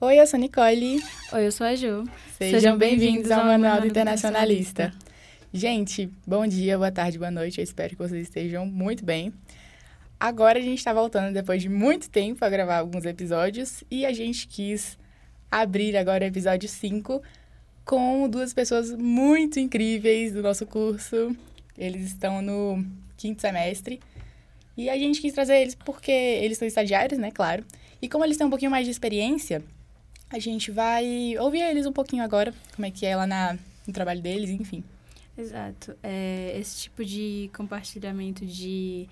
Oi, eu sou Nicole. Oi, eu sou a Ju. Sejam, Sejam bem-vindos ao Manual do Internacionalista. Gente, bom dia, boa tarde, boa noite. Eu espero que vocês estejam muito bem. Agora a gente está voltando depois de muito tempo a gravar alguns episódios e a gente quis abrir agora o episódio 5 com duas pessoas muito incríveis do nosso curso. Eles estão no quinto semestre e a gente quis trazer eles porque eles são estagiários, né, claro. E como eles têm um pouquinho mais de experiência, a gente vai ouvir eles um pouquinho agora, como é que é lá na, no trabalho deles, enfim. Exato. É, esse tipo de compartilhamento de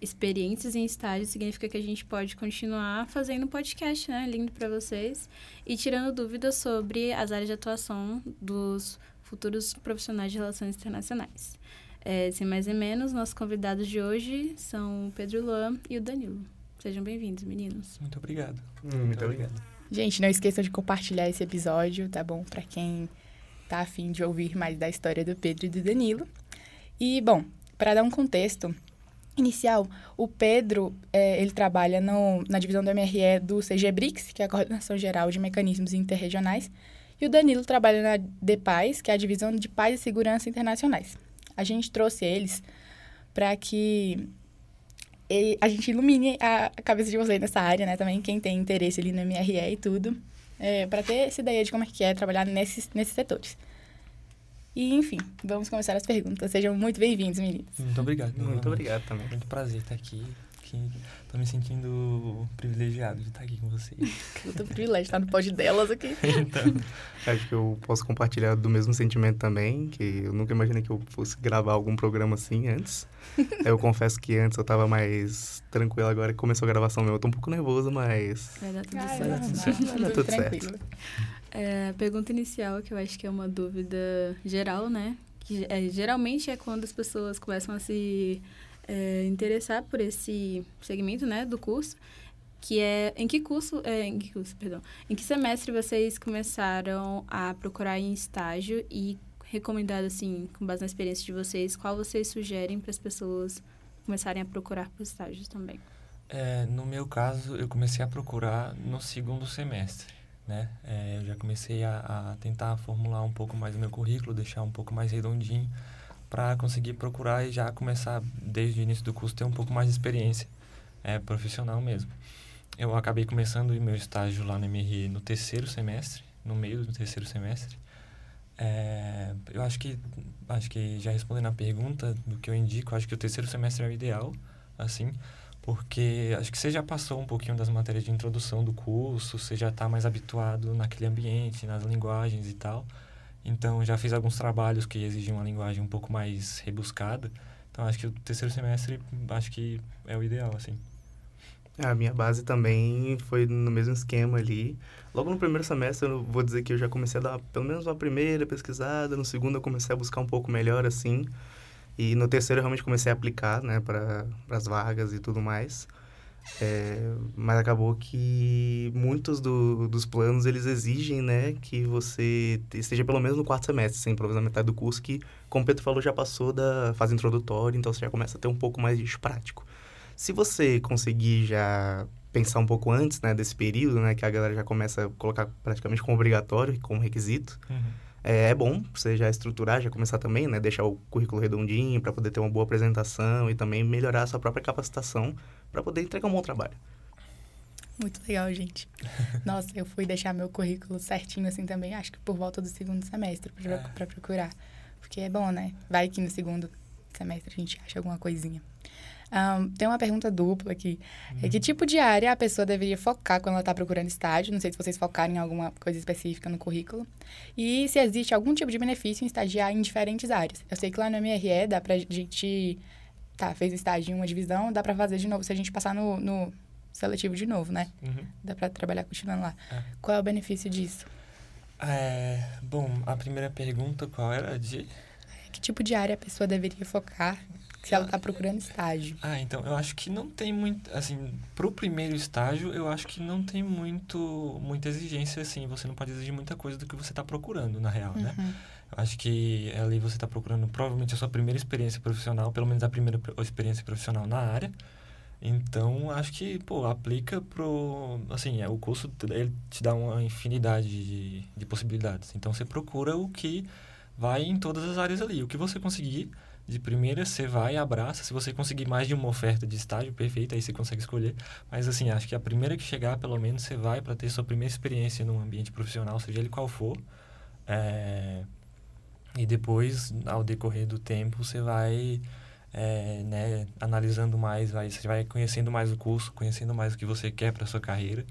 experiências em estágio significa que a gente pode continuar fazendo podcast, né? Lindo para vocês. E tirando dúvidas sobre as áreas de atuação dos futuros profissionais de relações internacionais. É, sem mais nem menos, nossos convidados de hoje são o Pedro Luan e o Danilo. Sejam bem-vindos, meninos. Muito obrigado. Hum, muito obrigado. Gente, não esqueçam de compartilhar esse episódio, tá bom? Para quem tá afim de ouvir mais da história do Pedro e do Danilo. E, bom, para dar um contexto inicial, o Pedro, é, ele trabalha no, na divisão do MRE do CGBRICS, que é a Coordenação Geral de Mecanismos Interregionais, e o Danilo trabalha na DPAIS, que é a Divisão de Paz e Segurança Internacionais. A gente trouxe eles para que a gente ilumine a cabeça de vocês nessa área, né? Também quem tem interesse ali no MRE e tudo é, para ter essa ideia de como é que é trabalhar nesses, nesses setores. E, enfim, vamos começar as perguntas. Sejam muito bem-vindos, meninos. Muito obrigado. Muito obrigado também. Muito prazer estar aqui. Estou me sentindo privilegiado de estar aqui com vocês. Eu tô privilegiado de estar no pod delas aqui. então, acho que eu posso compartilhar do mesmo sentimento também, que eu nunca imaginei que eu fosse gravar algum programa assim antes. eu confesso que antes eu estava mais tranquilo, agora que começou a gravação meu, eu tô um pouco nervoso, mas... Vai dar tudo Ah, certo. vai dar tudo certo. Vai dar tudo certo. É, a pergunta inicial, que eu acho que é uma dúvida geral, né? Que é, geralmente é quando as pessoas começam a se é, interessar por esse segmento, né, do curso, que é em que curso, é, em que curso, perdão, em que semestre vocês começaram a procurar em estágio e recomendado assim, com base na experiência de vocês, qual vocês sugerem para as pessoas começarem a procurar por estágios também? É, no meu caso, eu comecei a procurar no segundo semestre, né? É, eu já comecei a, a tentar formular um pouco mais o meu currículo, deixar um pouco mais redondinho, para conseguir procurar e já começar, desde o início do curso, ter um pouco mais de experiência é, profissional mesmo. Eu acabei começando o meu estágio lá no MRI no terceiro semestre, no meio do terceiro semestre. É, eu acho que, acho que já respondendo a pergunta do que eu indico, acho que o terceiro semestre é o ideal, assim, porque acho que você já passou um pouquinho das matérias de introdução do curso, você já está mais habituado naquele ambiente, nas linguagens e tal. Então, já fiz alguns trabalhos que exigiam uma linguagem um pouco mais rebuscada. Então, acho que o terceiro semestre, acho que é o ideal, assim. A minha base também foi no mesmo esquema ali. Logo no primeiro semestre, eu vou dizer que eu já comecei a dar pelo menos uma primeira pesquisada. No segundo, eu comecei a buscar um pouco melhor, assim. E no terceiro, eu realmente comecei a aplicar, né, para as vagas e tudo mais. É, mas acabou que muitos do, dos planos eles exigem né, que você esteja pelo menos no quarto semestre, sem improvisar metade do curso, que, como o Pedro falou, já passou da fase introdutória, então você já começa a ter um pouco mais de prático. Se você conseguir já pensar um pouco antes né, desse período, né, que a galera já começa a colocar praticamente como obrigatório, como requisito, Uhum. é, é bom você já estruturar, já começar também, né? Deixar o currículo redondinho para poder ter uma boa apresentação e também melhorar a sua própria capacitação para poder entregar um bom trabalho. Muito legal, gente. Nossa, eu fui deixar meu currículo certinho assim também, acho que por volta do segundo semestre, pra, É. pra procurar. Porque é bom, né? Vai que no segundo semestre a gente acha alguma coisinha. Ahn, tem uma pergunta dupla aqui. É que tipo de área a pessoa deveria focar quando ela está procurando estágio? Não sei se vocês focarem em alguma coisa específica no currículo. E se existe algum tipo de benefício em estagiar em diferentes áreas. Eu sei que lá no MRE dá pra gente... Tá, fez estágio em uma divisão, dá pra fazer de novo se a gente passar no, no seletivo de novo, né? Uhum. Dá pra trabalhar continuando lá. É. Qual é o benefício disso? É, bom, a primeira pergunta, qual era? De... Que tipo de área a pessoa deveria focar se ela está procurando estágio? Ah, então, eu acho que não tem muito, assim, pro primeiro estágio, eu acho que não tem muito, muita exigência, assim, você não pode exigir muita coisa do que você está procurando, na real, né? Uhum. Eu acho que ali você está procurando provavelmente a sua primeira experiência profissional, pelo menos a primeira experiência profissional na área. Então, acho que, pô, aplica pro... Assim, é, o curso, ele te dá uma infinidade de, de possibilidades. Então, você procura o que vai em todas as áreas ali. O que você conseguir, de primeira, você vai e abraça. Se você conseguir mais de uma oferta de estágio, perfeito, aí você consegue escolher. Mas, assim, acho que a primeira que chegar, pelo menos, você vai para ter sua primeira experiência num ambiente profissional, seja ele qual for. É... E depois, ao decorrer do tempo, você vai é, né, analisando mais, vai, você vai conhecendo mais o curso, conhecendo mais o que você quer para sua carreira.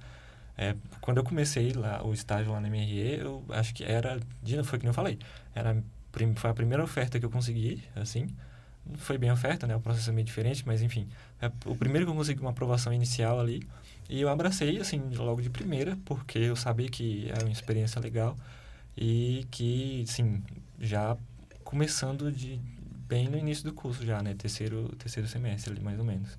É, quando eu comecei lá o estágio lá na MRE, eu acho que era, foi que eu falei, era foi a primeira oferta que eu consegui, assim, foi bem oferta, né, o processo é meio diferente, mas enfim, é o primeiro que eu consegui uma aprovação inicial ali, e eu abracei, assim, logo de primeira, porque eu sabia que era uma experiência legal e que, sim, já começando de, bem no início do curso já, né? Terceiro, terceiro semestre ali, mais ou menos.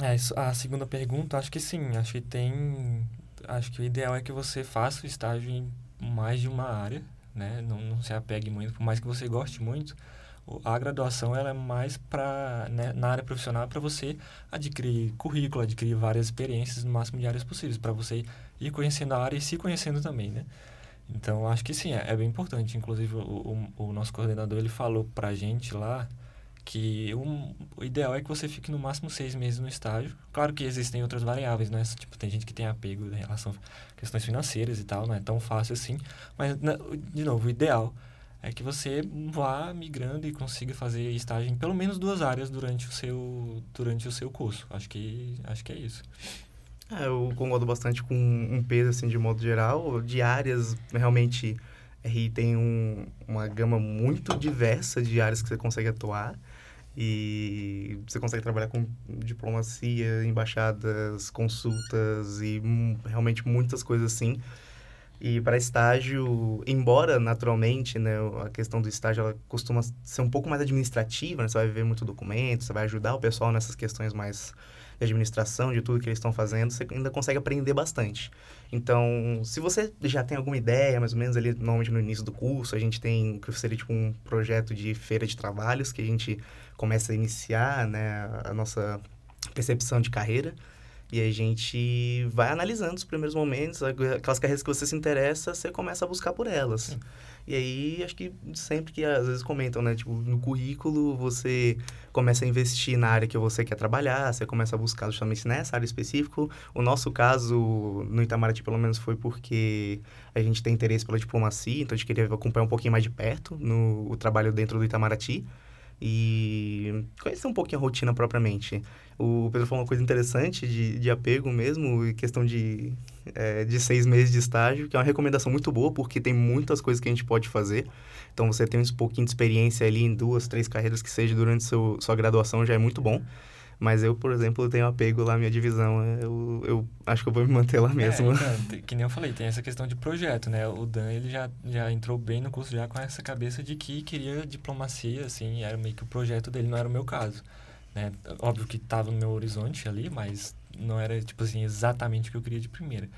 É, a segunda pergunta, acho que sim. Acho que tem... Acho que o ideal é que você faça o estágio em mais de uma área, né? Não, não se apegue muito, por mais que você goste muito. A graduação ela é mais para né, na área profissional para você adquirir currículo, adquirir várias experiências no máximo de áreas possíveis, para você ir conhecendo a área e se conhecendo também, né? Então, acho que sim, é, é bem importante. Inclusive, o, o, o, nosso coordenador, ele falou pra gente lá que um, o ideal é que você fique no máximo seis meses no estágio. Claro que existem outras variáveis, né? Tipo, tem gente que tem apego em relação a questões financeiras e tal, não é tão fácil assim. Mas, de novo, o ideal é que você vá migrando e consiga fazer estágio em pelo menos duas áreas durante o seu, durante o seu curso. Acho que, acho que é isso. É, eu concordo bastante com um peso, assim, de modo geral. De áreas, realmente, RI tem um, uma gama muito diversa de áreas que você consegue atuar. E você consegue trabalhar com diplomacia, embaixadas, consultas e realmente muitas coisas assim. E para estágio, embora naturalmente, né, a questão do estágio ela costuma ser um pouco mais administrativa, né? Você vai ver muito documento, você vai ajudar o pessoal nessas questões mais de administração, de tudo que eles estão fazendo, você ainda consegue aprender bastante. Então, se você já tem alguma ideia, mais ou menos ali, normalmente no início do curso, a gente tem que seria tipo um projeto de feira de trabalhos que a gente começa a iniciar, né, a nossa percepção de carreira. E a gente vai analisando os primeiros momentos, aquelas carreiras que você se interessa, você começa a buscar por elas. Sim. E aí, acho que sempre que às vezes comentam, né? Tipo, no currículo você começa a investir na área que você quer trabalhar, você começa a buscar justamente nessa área específica. O nosso caso, no Itamaraty, pelo menos, foi porque a gente tem interesse pela diplomacia, então a gente queria acompanhar um pouquinho mais de perto no, o trabalho dentro do Itamaraty e conhecer um pouquinho a rotina propriamente. O Pedro falou uma coisa interessante de, de apego mesmo, questão de, é, de seis meses de estágio, que é uma recomendação muito boa, porque tem muitas coisas que a gente pode fazer. Então, você tem um pouquinho de experiência ali em duas, três carreiras que seja durante seu, sua graduação já é muito bom. Mas eu, por exemplo, tenho apego lá à minha divisão. É, eu, eu acho que eu vou me manter lá mesmo. É, então, que nem eu falei, tem essa questão de projeto, né? O Dan, ele já, já entrou bem no curso já com essa cabeça de que queria diplomacia, assim, era meio que o projeto dele, não era o meu caso. Né? Óbvio que estava no meu horizonte ali, mas não era, tipo assim, exatamente o que eu queria de primeira.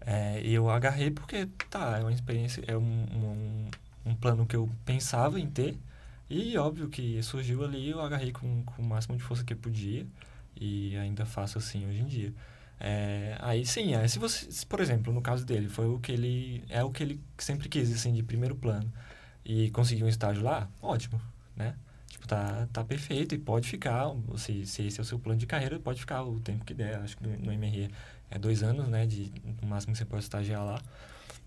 É, eu agarrei porque, tá, é uma experiência, é um, um, um plano que eu pensava em ter, e óbvio que surgiu ali, eu agarrei com, com o máximo de força que eu podia. E ainda faço assim hoje em dia. É, aí sim, é, se você, se, por exemplo, no caso dele, foi o que ele. É o que ele sempre quis, assim, de primeiro plano. E conseguiu um estágio lá, ótimo, né? Tipo, tá, tá perfeito e pode ficar. Se, se esse é o seu plano de carreira, pode ficar o tempo que der. Acho que no, no MRE é dois anos, né? De, no máximo que você pode estagiar lá.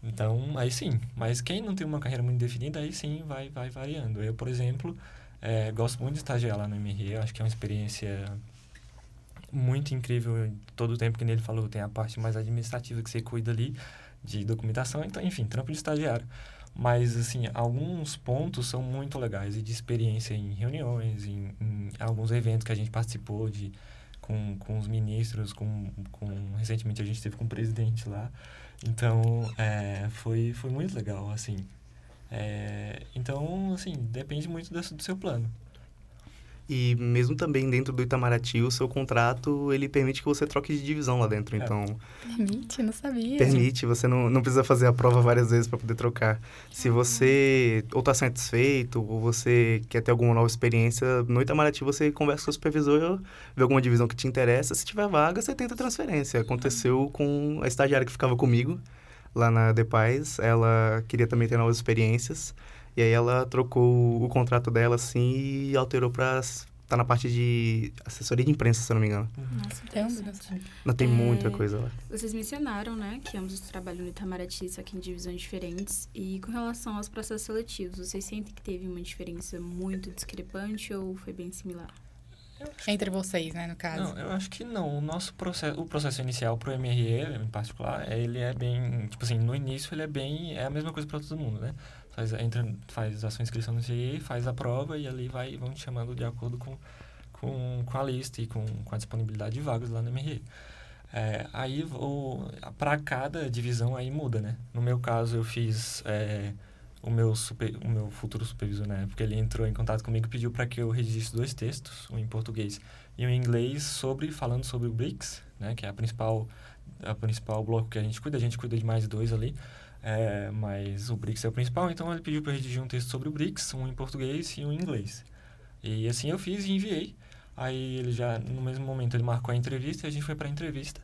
Então, aí sim. Mas quem não tem uma carreira muito definida, aí sim vai, vai variando. Eu, por exemplo, é, gosto muito de estagiar lá no MRE. Acho que é uma experiência muito incrível. Todo o tempo que ele falou, tem a parte mais administrativa que você cuida ali, de documentação. Então, enfim, trampo de estagiário. Mas, assim, alguns pontos são muito legais e de experiência em reuniões, em, em alguns eventos que a gente participou de, com, com os ministros, com, com, recentemente a gente teve com o presidente lá. Então, é, foi, foi muito legal, assim. É, então, assim, depende muito do, do seu plano. E mesmo também dentro do Itamaraty, o seu contrato, ele permite que você troque de divisão lá dentro. É. Então, Permite, não sabia. permite, você não, não precisa fazer a prova várias vezes para poder trocar. Se você ou está satisfeito, ou você quer ter alguma nova experiência, no Itamaraty você conversa com o supervisor, vê alguma divisão que te interessa. Se tiver vaga, você tenta transferência. Aconteceu com a estagiária que ficava comigo lá na Depaz. Ela queria também ter novas experiências. E aí ela trocou o contrato dela, assim, e alterou para estar tá na parte de assessoria de imprensa, se eu não me engano. Nossa, Então, interessante. Não tem É, muita coisa lá. Vocês mencionaram, né, que ambos trabalham no Itamaraty, só que em divisões diferentes. E com relação aos processos seletivos, vocês sentem que teve uma diferença muito discrepante ou foi bem similar? Entre vocês, né, no caso. Não, eu acho que não. O nosso processo, o processo inicial pro MRE, em particular, é- ele é bem, tipo assim, no início ele é bem, é a mesma coisa para todo mundo, né? Faz, entra, faz a sua inscrição no CIE, faz a prova e ali vai, vão te chamando de acordo com, com, com a lista e com, com a disponibilidade de vagas lá no MRE. É, aí, para cada divisão aí muda, né? No meu caso, eu fiz é, o, meu super, o meu futuro supervisor na época, ele entrou em contato comigo e pediu para que eu registre dois textos, um em português e um em inglês, sobre falando sobre o BRICS, né? Que é a principal, a principal bloco que a gente cuida. A gente cuida de mais dois ali, é, mas o BRICS é o principal. Então, ele pediu para redigir um texto sobre o BRICS, um em português e um em inglês. E assim eu fiz e enviei. Aí ele já, no mesmo momento, ele marcou a entrevista e a gente foi para a entrevista.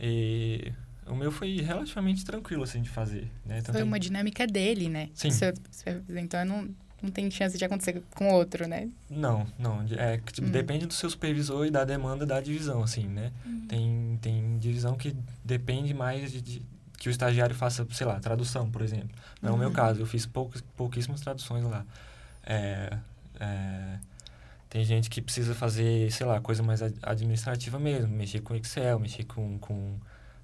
E o meu foi relativamente tranquilo, assim, de fazer, né? Foi é- uma dinâmica dele, né? Sim. Supervisor, então não, não tem chance de acontecer com outro, né? Não, não. É, tipo, Hum. depende do seu supervisor e da demanda da divisão, assim, né? Tem, tem divisão que depende mais de, de- que o estagiário faça, sei lá, tradução, por exemplo. Não é o meu Uhum. caso, eu fiz poucas, pouquíssimas traduções lá. É, é, tem gente que precisa fazer, sei lá, coisa mais ad- administrativa mesmo, mexer com Excel, mexer com, com,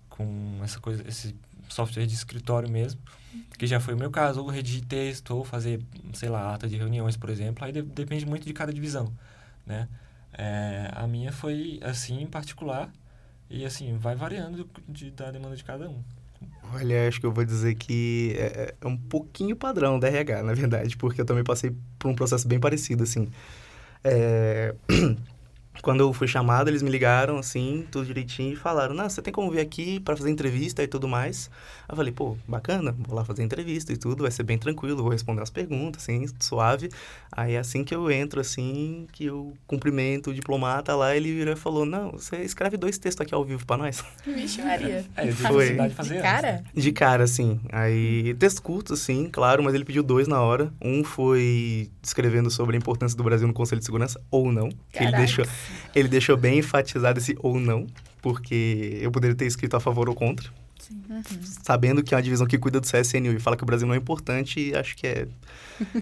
com essa coisa, esse software de escritório mesmo, que já foi o meu caso, ou redigir texto, ou fazer, sei lá, ata de reuniões, por exemplo, aí de- depende muito de cada divisão, né? É, a minha foi assim, em particular, e assim, vai variando de, da demanda de cada um. Olha, acho que eu vou dizer que é, é um pouquinho padrão da RH, na verdade, porque eu também passei por um processo bem parecido, assim. É, Quando eu fui chamado, eles me ligaram, assim, tudo direitinho, e falaram, não, você tem como vir aqui para fazer entrevista e tudo mais? Eu falei, pô, bacana, vou lá fazer entrevista e tudo, vai ser bem tranquilo, vou responder as perguntas, assim, suave. Aí, assim que eu entro, assim, que eu cumprimento o diplomata lá, ele virou e falou, não, você escreve dois textos aqui ao vivo para nós. Vixe, Maria. É, Foi. de fazer De antes, cara? né? De cara, assim. Aí, texto curto, assim, claro, mas ele pediu dois na hora. Um foi descrevendo sobre a importância do Brasil no Conselho de Segurança, ou não. que Ele Caraca. deixou, ele deixou bem enfatizado esse ou não, porque eu poderia ter escrito a favor ou contra. Sim. Uhum. Sabendo que é uma divisão que cuida do CSNU e fala que o Brasil não é importante, acho que é,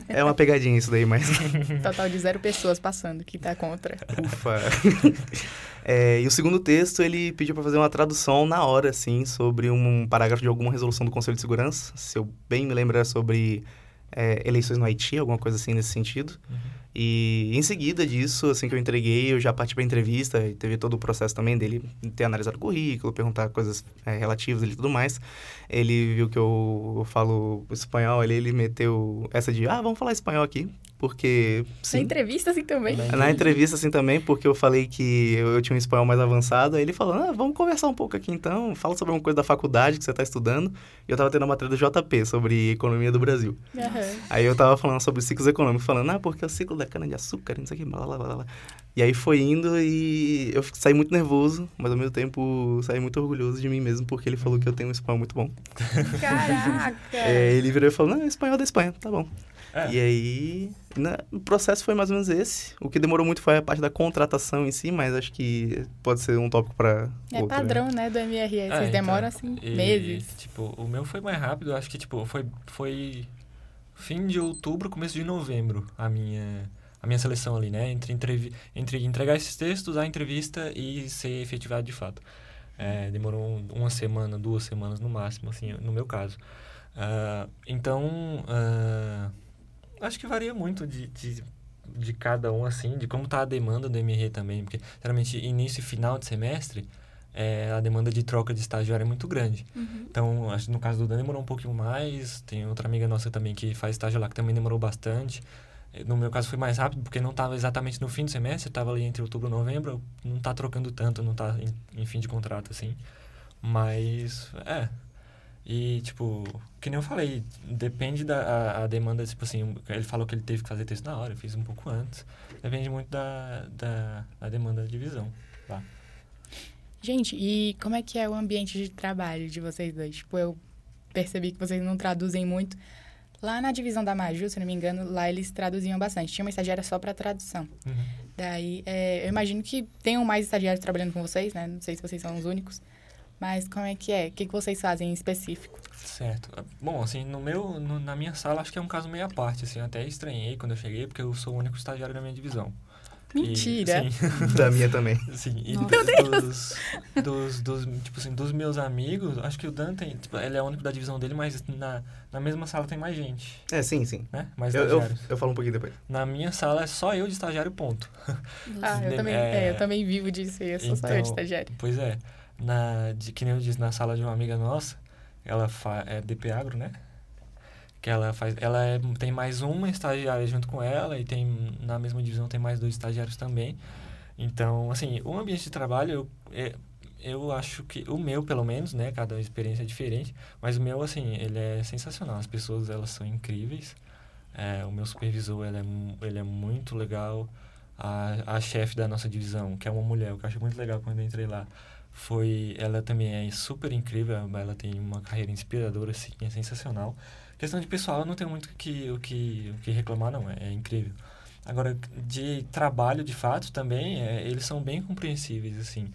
é uma pegadinha isso daí, mas Total de zero pessoas passando que tá contra. ufa. É, e o segundo texto, ele pediu para fazer uma tradução na hora, assim, sobre um parágrafo de alguma resolução do Conselho de Segurança. Se eu bem me lembro, era sobre é, eleições no Haiti, alguma coisa assim nesse sentido. Uhum. E em seguida disso, assim que eu entreguei, eu já parti para entrevista e teve todo o processo também dele ter analisado o currículo, perguntar coisas é, relativas e tudo mais. Ele viu que eu, eu falo espanhol, ele, ele meteu essa de, ah, vamos falar espanhol aqui, porque... Na Sim, entrevista, assim, também. Na entrevista, assim, também, porque eu falei que eu, eu tinha um espanhol mais avançado, aí ele falou, ah, vamos conversar um pouco aqui então, fala sobre uma coisa da faculdade que você está estudando. E eu tava tendo a matéria do JP sobre economia do Brasil. Aham. Aí eu tava falando sobre ciclos econômicos, falando, ah, porque é o ciclo da cana-de-açúcar, não sei o que, blá, blá, blá, blá. E aí foi indo e eu saí muito nervoso, mas ao mesmo tempo saí muito orgulhoso de mim mesmo, porque ele falou que eu tenho um espanhol muito bom. Caraca! É, ele virou e falou, não, espanhol da Espanha, tá bom. É. E aí, né, o processo foi mais ou menos esse. O que demorou muito foi a parte da contratação em si, mas acho que pode ser um tópico para É outro. né? padrão, né, do MRE. Vocês É, então, demoram, assim, e, meses. Tipo, o meu foi mais rápido, acho que, tipo, foi, foi fim de outubro, começo de novembro, a minha, a minha seleção ali, né? Entre, entrevi entre entregar esses textos, a entrevista e ser efetivado de fato. É, demorou um- uma semana, duas semanas no máximo, assim, no meu caso. Ah, então, ah, acho que varia muito de, de, de cada um, assim, de como tá a demanda do MRE também, porque, geralmente, início e final de semestre, é, a demanda de troca de estagiário é muito grande. Uhum. Então, acho que no caso do Dan demorou um pouquinho mais. Tem outra amiga nossa também que faz estágio lá que também demorou bastante. No meu caso foi mais rápido, porque não estava exatamente no fim do semestre, estava ali entre outubro e novembro, não está trocando tanto, não está em, em fim de contrato, assim. Mas, é, e, tipo, que nem eu falei, depende da a, a, demanda, tipo assim, ele falou que ele teve que fazer texto na hora, eu fiz um pouco antes. Depende muito da, da, da demanda da divisão, tá? Gente, e como é que é o ambiente de trabalho de vocês dois? Tipo, eu percebi que vocês não traduzem muito. Lá na divisão da Maju, se não me engano, lá eles traduziam bastante. Tinha uma estagiária só para tradução. Uhum. Daí, é, eu imagino que tenham mais estagiários trabalhando com vocês, né? Não sei se vocês são os únicos. Mas como é que é? O que, que vocês fazem em específico? Certo. Bom, assim, no meu, no, na minha sala, acho que é um caso meio à parte, assim. Eu até estranhei quando eu cheguei, porque eu sou o único estagiário da minha divisão. Mentira! E, sim, Da minha também. sim, e Nossa. dos, dos, dos, tipo assim, dos meus amigos, acho que o Dan tem, tipo, ele é o único da divisão dele, mas na, na mesma sala tem mais gente, É, sim, sim. né? Mais Eu, eu, estagiários. eu falo um pouquinho depois. Na minha sala é só eu de estagiário, ponto. Ah, eu também, é, é, eu também vivo disso e eu sou só eu de então, estagiário. Pois é. Na, de, que nem eu disse, na sala de uma amiga nossa, ela fa, é DP Agro, né? Que ela faz. Ela é, tem mais uma estagiária junto com ela e tem na mesma divisão tem mais dois estagiários também. Então, assim, o ambiente de trabalho, eu, é, eu acho que o meu, pelo menos, né? Cada experiência é diferente, mas o meu, assim, ele é sensacional. As pessoas, elas são incríveis. É, o meu supervisor, ele é, ele é muito legal. A, a chefe da nossa divisão, que é uma mulher, eu achei muito legal quando eu entrei lá, foi... Ela também é super incrível, ela tem uma carreira inspiradora, assim, é sensacional. Questão de pessoal, eu não tenho muito que, o que, o que reclamar, não, é, é incrível. Agora, de trabalho, de fato, também, é, eles são bem compreensíveis, assim.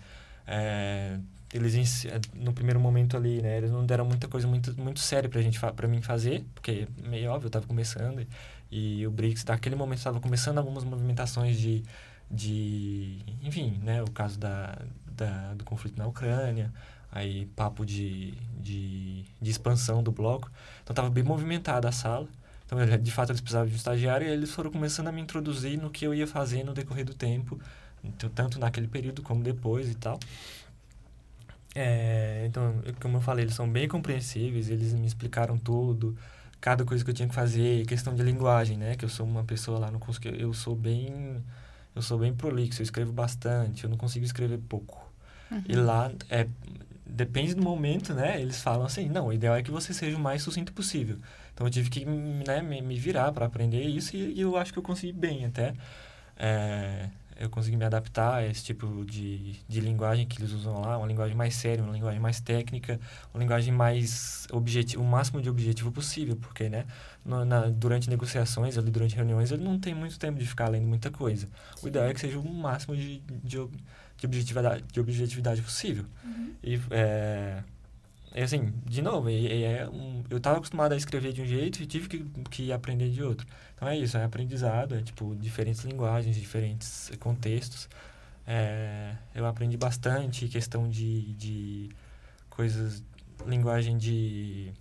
É, eles, é, no primeiro momento ali, né, eles não deram muita coisa muito, muito séria pra gente, pra mim fazer, porque, meio óbvio, eu tava começando, e, e o BRICS, naquele momento, estava começando algumas movimentações de, de enfim, né, o caso da, da, do conflito na Ucrânia, aí papo de, de, de expansão do bloco, então tava bem movimentada a sala, então, de fato, eles precisavam de um estagiário e eles foram começando a me introduzir no que eu ia fazer no decorrer do tempo, então, tanto naquele período como depois e tal. É, então, como eu falei, eles são bem compreensíveis, eles me explicaram tudo, cada coisa que eu tinha que fazer, questão de linguagem, né? Que eu sou uma pessoa lá no curso que eu sou bem, eu sou bem prolixo, eu escrevo bastante, eu não consigo escrever pouco. E lá, é, depende do momento, né? Eles falam assim, não, o ideal é que você seja o mais sucinto possível. Então, eu tive que né, me, virar para aprender isso e, e eu acho que eu consegui bem até. É, eu consegui me adaptar a esse tipo de, de linguagem que eles usam lá, uma linguagem mais séria, uma linguagem mais técnica, uma linguagem mais objetivo, o máximo de objetivo possível, porque, né, no- na, durante negociações, ali durante reuniões, ele não tem muito tempo de ficar lendo muita coisa. O ideal é que seja o máximo de, de, de objetividade, de objetividade possível. E, é, é assim, de novo, e é um, eu estava acostumado a escrever de um jeito e tive que, que aprender de outro. Então é isso, é aprendizado, é tipo diferentes linguagens, diferentes contextos. É, eu aprendi bastante questão de, de coisas, linguagem de,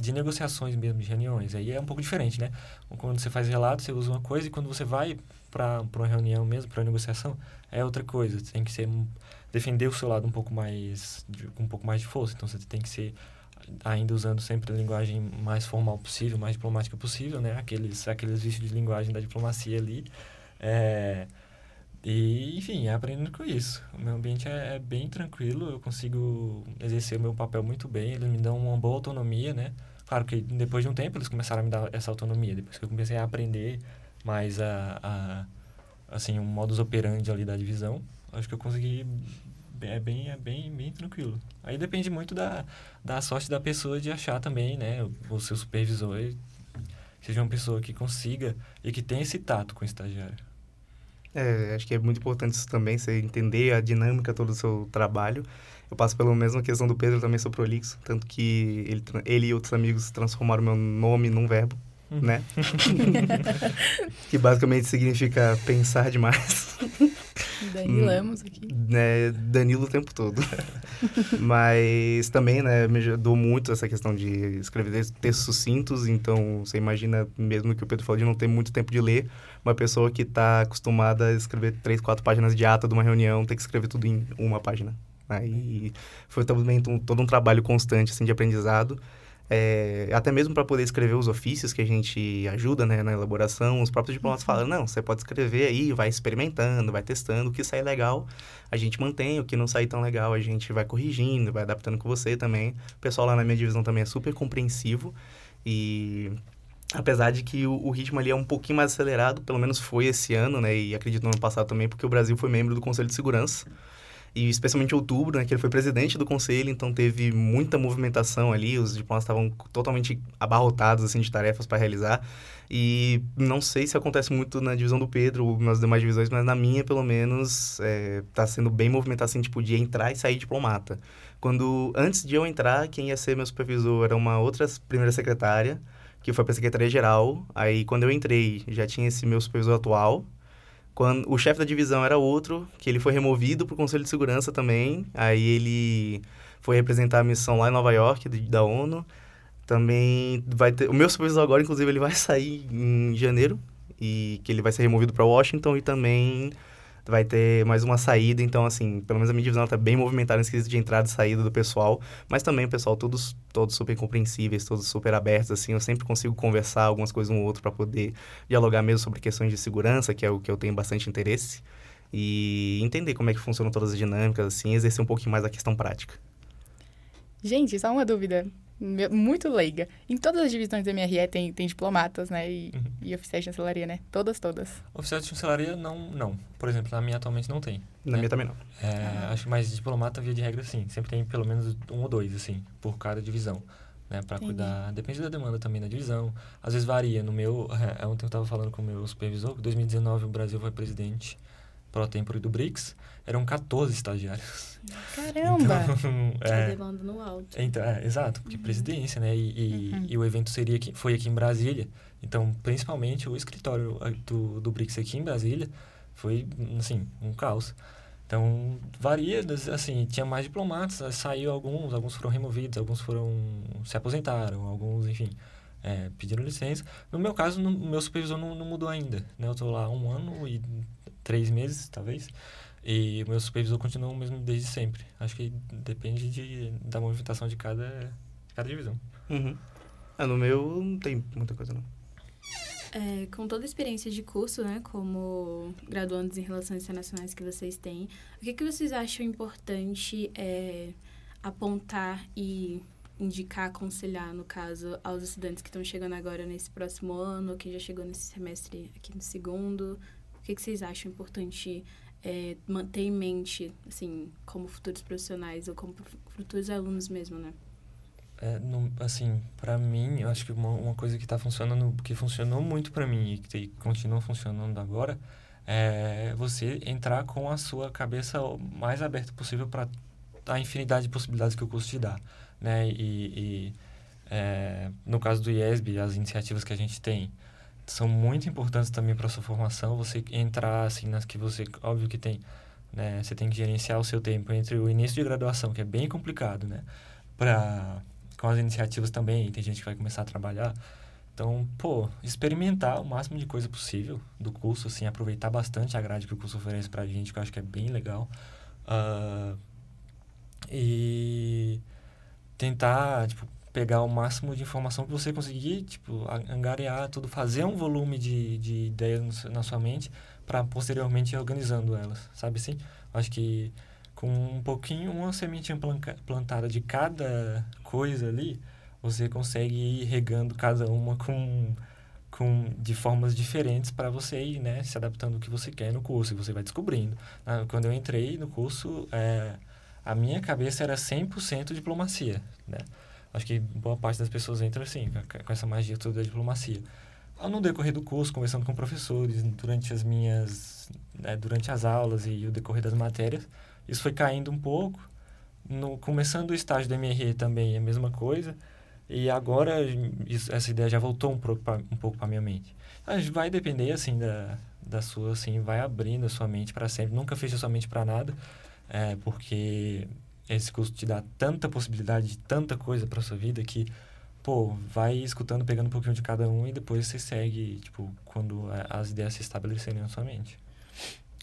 de negociações mesmo, de reuniões. Aí é um pouco diferente, né? Quando você faz relato, você usa uma coisa e quando você vai para uma reunião mesmo, para negociação, é outra coisa. Você tem que ser defender o seu lado um pouco mais de, com um pouco mais de força. Então você tem que ser ainda usando sempre a linguagem mais formal possível, mais diplomática possível, né? Aqueles aqueles vícios de linguagem da diplomacia ali. É, e, enfim, aprendendo com isso. O meu ambiente é, é bem tranquilo, eu consigo exercer o meu papel muito bem, eles me dão uma boa autonomia, né? Claro que depois de um tempo eles começaram a me dar essa autonomia, depois que eu comecei a aprender mais a, a assim, o modus operandi ali da divisão, acho que eu consegui é bem é bem bem tranquilo. Aí depende muito da, da sorte da pessoa de achar também, né, o, o seu supervisor seja uma pessoa que consiga e que tenha esse tato com o estagiário. É, acho que é muito importante isso também, você entender a dinâmica todo do seu trabalho. Eu passo pela mesma questão do Pedro, também sou prolixo, tanto que ele, ele e outros amigos transformaram meu nome num verbo, né? que basicamente significa pensar demais, Dani Hum. Lamos aqui. né? Danilo o tempo todo. Mas também, né, me ajudou muito essa questão de escrever textos sucintos, então você imagina, mesmo que o Pedro falou de não ter muito tempo de ler, uma pessoa que está acostumada a escrever três, quatro páginas de ata de uma reunião, tem que escrever tudo em uma página. Aí foi também um- todo um trabalho constante, assim, de aprendizado. É, até mesmo para poder escrever os ofícios que a gente ajuda né, na elaboração, os próprios diplomatas falam, não, você pode escrever aí, vai experimentando, vai testando, o que sair legal a gente mantém, o que não sair tão legal a gente vai corrigindo, vai adaptando com você também. O pessoal lá na minha divisão também é super compreensivo e apesar de que o, o, ritmo ali é um pouquinho mais acelerado, pelo menos foi esse ano, né, e acredito no ano passado também, porque o Brasil foi membro do Conselho de Segurança e especialmente em outubro, né, que ele foi presidente do conselho, então teve muita movimentação ali, os diplomatas estavam totalmente abarrotados assim de tarefas para realizar. E não sei se acontece muito na divisão do Pedro ou nas demais divisões, mas na minha, pelo menos, está é, sendo bem movimentado assim, tipo, de entrar e sair diplomata. Quando, antes de eu entrar, quem ia ser meu supervisor era uma outra primeira secretária, que foi para a secretaria-geral. Aí, quando eu entrei, já tinha esse meu supervisor atual, quando o chefe da divisão era outro, que ele foi removido para o Conselho de Segurança também. Aí ele foi representar a missão lá em Nova York, da ONU. Também vai ter... O meu supervisor agora, inclusive, ele vai sair em janeiro. E que ele vai ser removido para Washington e também vai ter mais uma saída, então, assim, pelo menos a minha divisão está bem movimentada nesse quesito de entrada e saída do pessoal, mas também o pessoal todos, todos super compreensíveis, todos super abertos, assim, eu sempre consigo conversar algumas coisas um ou outro para poder dialogar mesmo sobre questões de segurança, que é o que eu tenho bastante interesse, e entender como é que funcionam todas as dinâmicas, assim, exercer um pouquinho mais a questão prática. Gente, só uma dúvida muito leiga. Em todas as divisões do MRE tem, tem diplomatas, né? E, uhum. e oficiais de chancelaria, né? Todas, todas. Oficiais de chancelaria, não, não. Por exemplo, na minha atualmente não tem. Na né? minha também não. É, ah. Acho que mais diplomata, via de regra, sim. Sempre tem pelo menos um ou dois, assim, por cada divisão. Né, para cuidar, depende da demanda também da divisão. Às vezes varia. No meu, é, ontem eu estava falando com o meu supervisor, que em 2019 o Brasil foi presidente pro tempore do BRICS eram 14 estagiários. Caramba! Então, é, levando no alto. Então, é, exato, porque uhum. presidência, né? E, e, uhum. e, o evento seria aqui, foi aqui em Brasília. Então, principalmente o escritório do, do BRICS aqui em Brasília foi, assim, um caos. Então, varia, assim, tinha mais diplomatas, saiu alguns, alguns foram removidos, alguns foram, se aposentaram, alguns, enfim, é, pediram licença. No meu caso, o meu supervisor não, não mudou ainda, né? Eu estou lá um ano e três meses, talvez. E o meu supervisor continua o mesmo desde sempre. Acho que depende de, da movimentação de cada, de cada divisão. Uhum. Ah, no meu não tem muita coisa, não. É, com toda a experiência de curso, né, como graduandos em Relações Internacionais que vocês têm, o que, que vocês acham importante é, apontar e indicar, aconselhar, no caso, aos estudantes que estão chegando agora nesse próximo ano, ou que já chegou nesse semestre aqui no segundo? O que, que vocês acham importante é, manter em mente, assim, como futuros profissionais ou como futuros alunos mesmo, né? É, assim, para mim, eu acho que uma, uma coisa que está funcionando, que funcionou muito para mim e que continua funcionando agora, é você entrar com a sua cabeça o mais aberta possível para a infinidade de possibilidades que o curso te dá, né? E, e é, no caso do IESB, as iniciativas que a gente tem, são muito importantes também para sua formação. Você entrar assim nas que você, óbvio que tem, né? Você tem que gerenciar o seu tempo entre o início de graduação, que é bem complicado, né? Para com as iniciativas também, tem gente que vai começar a trabalhar. Então, pô, experimentar o máximo de coisa possível do curso, assim, aproveitar bastante a grade que o curso oferece pra gente, que eu acho que é bem legal. Uh, e tentar, tipo, pegar o máximo de informação que você conseguir, tipo, angariar tudo, fazer um volume de, de ideias na sua mente para posteriormente ir organizando elas, sabe assim? Acho que com um pouquinho, uma sementinha plantada de cada coisa ali, você consegue ir regando cada uma com, com de formas diferentes para você ir, né, se adaptando ao que você quer no curso, e você vai descobrindo. Ah, quando eu entrei no curso, é, a minha cabeça era 100% diplomacia, né? Acho que boa parte das pessoas entra assim, com essa magia toda da diplomacia. No decorrer do curso, conversando com professores, durante as minhas... Né, durante as aulas e o decorrer das matérias, isso foi caindo um pouco. No, começando o estágio do MRE também é a mesma coisa. E agora isso, essa ideia já voltou um pouco para um pouco minha mente. Vai depender assim da, da sua assim, vai abrindo a sua mente para sempre. Nunca fecha a sua mente para nada, é, porque esse curso te dá tanta possibilidade de tanta coisa para sua vida que, pô, vai escutando, pegando um pouquinho de cada um e depois você segue, tipo, quando as ideias se estabelecerem na sua mente.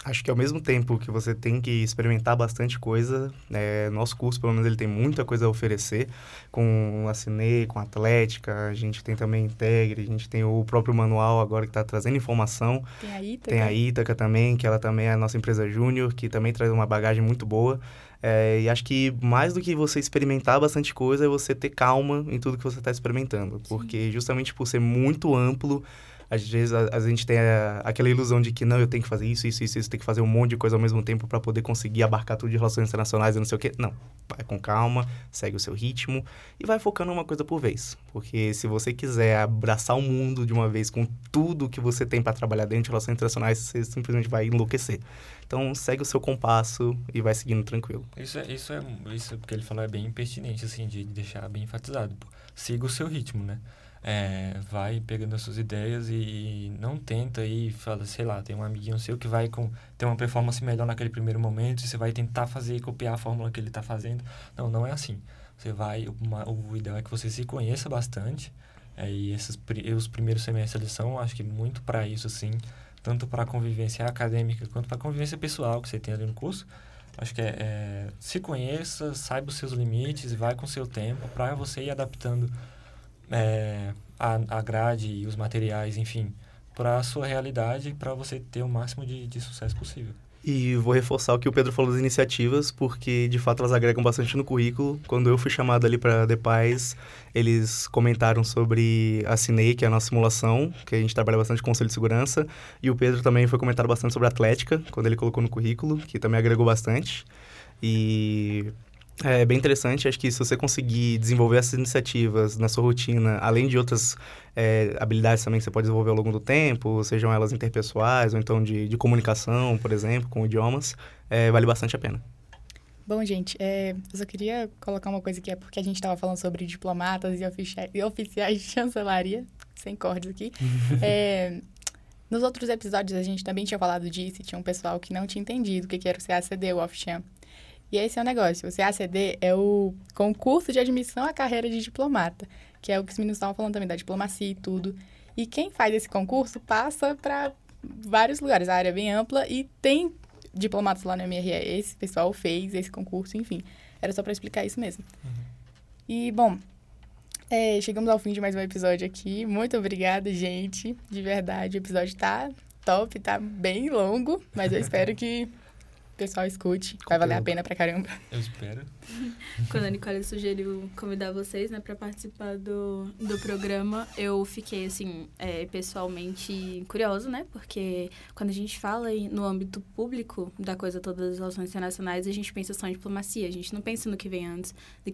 Acho que ao mesmo tempo que você tem que experimentar bastante coisa, é, nosso curso, pelo menos, ele tem muita coisa a oferecer, com a Cine, com a Atlética, a gente tem também Integre, a gente tem o próprio manual agora que está trazendo informação. Tem a Ítaca. Tem a Ítaca também, que ela também é a nossa empresa júnior, que também traz uma bagagem muito boa. É, e acho que mais do que você experimentar bastante coisa, é você ter calma em tudo que você está experimentando. Porque justamente por ser muito amplo, às vezes a, a gente tem a, aquela ilusão de que não, eu tenho que fazer isso, isso, isso, isso, tem que fazer um monte de coisa ao mesmo tempo para poder conseguir abarcar tudo de relações internacionais e não sei o quê. Não, vai com calma, segue o seu ritmo e vai focando uma coisa por vez. Porque se você quiser abraçar o mundo de uma vez com tudo que você tem para trabalhar dentro de relações internacionais, você simplesmente vai enlouquecer. Então, segue o seu compasso e vai seguindo tranquilo. Isso é, isso é, isso que ele falou é bem pertinente, assim, de deixar bem enfatizado. Siga o seu ritmo, né? É, vai pegando as suas ideias e não tenta e fala, sei lá, tem um amiguinho seu que vai com ter uma performance melhor naquele primeiro momento e você vai tentar fazer e copiar a fórmula que ele está fazendo. Não, não é assim. Você vai, uma, o ideal é que você se conheça bastante. É, e esses os primeiros semestres eles são, acho que muito para isso, assim, tanto para a convivência acadêmica quanto para a convivência pessoal que você tem ali no curso. Acho que é, é se conheça, saiba os seus limites e vai com o seu tempo para você ir adaptando é, a, a grade e os materiais, enfim, para a sua realidade para você ter o máximo de, de sucesso possível. E vou reforçar o que o Pedro falou das iniciativas, porque de fato elas agregam bastante no currículo. Quando eu fui chamado ali para The Paz, eles comentaram sobre a Cinei, que é a nossa simulação, que a gente trabalha bastante com conselho de segurança. E o Pedro também foi comentar bastante sobre a Atlética, quando ele colocou no currículo, que também agregou bastante. E é bem interessante, acho que se você conseguir desenvolver essas iniciativas na sua rotina, além de outras é, habilidades também que você pode desenvolver ao longo do tempo, sejam elas interpessoais ou então de, de comunicação, por exemplo, com idiomas, é, vale bastante a pena. Bom, gente, é, eu só queria colocar uma coisa que é porque a gente estava falando sobre diplomatas e, ofici e, oficiais de chancelaria, sem cordes aqui. é, nos outros episódios a gente também tinha falado disso e tinha um pessoal que não tinha entendido o que, que era o CACD, o Ofchan. E esse é o negócio. O CACD é o concurso de admissão à carreira de diplomata, que é o que os meninos estavam falando também, da diplomacia e tudo. E quem faz esse concurso passa para vários lugares. A área é bem ampla e tem diplomatas lá no MRE. Esse pessoal fez esse concurso, enfim. Era só para explicar isso mesmo. Uhum. E, bom, é, chegamos ao fim de mais um episódio aqui. Muito obrigada, gente. De verdade, o episódio tá top, tá bem longo, mas eu espero que pessoal escute. Vai valer a pena pra caramba. Eu espero. Quando a Nicole sugeriu convidar vocês, né, pra participar do, do programa, eu fiquei, assim, é, pessoalmente curiosa, né? Porque quando a gente fala no âmbito público da coisa todas as relações internacionais, a gente pensa só em diplomacia. A gente não pensa no que vem antes.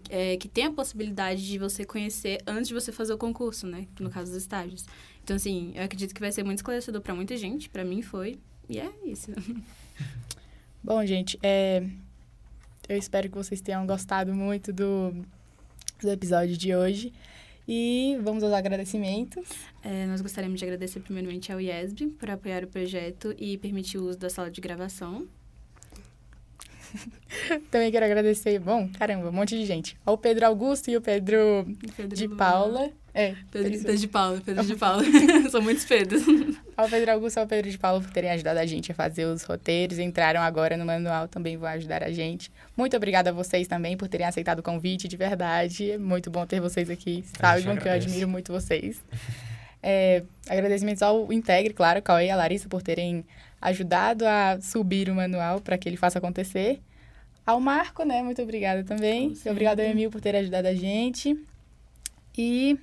É, que tem a possibilidade de você conhecer antes de você fazer o concurso, né? No caso dos estágios. Então, assim, eu acredito que vai ser muito esclarecedor para muita gente. para mim foi. E é isso. Bom, gente, é... eu espero que vocês tenham gostado muito do, do episódio de hoje. E vamos aos agradecimentos. É, nós gostaríamos de agradecer primeiramente ao IESB por apoiar o projeto e permitir o uso da sala de gravação. Também quero agradecer, bom, caramba, um monte de gente. Ao Pedro Augusto e o Pedro, Pedro de Paula. É, Pedro, Pedro de Paula, Pedro de Paula. São muitos Pedros. Ao Pedro Augusto e ao Pedro de Paula por terem ajudado a gente a fazer os roteiros. Entraram agora no manual, também vão ajudar a gente. Muito obrigada a vocês também por terem aceitado o convite, de verdade. É muito bom ter vocês aqui. Saibam que eu admiro muito vocês. É, agradecimentos ao Integre, claro, Cauê e a Larissa por terem ajudado a subir o manual para que ele faça acontecer. Ao Marco, né? Muito obrigada também. Obrigada ao Emil por ter ajudado a gente. E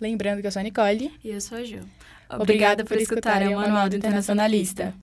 lembrando que eu sou a Nicole. E eu sou a Gil. Obrigada, Obrigada por escutarem o Manual do Internacionalista.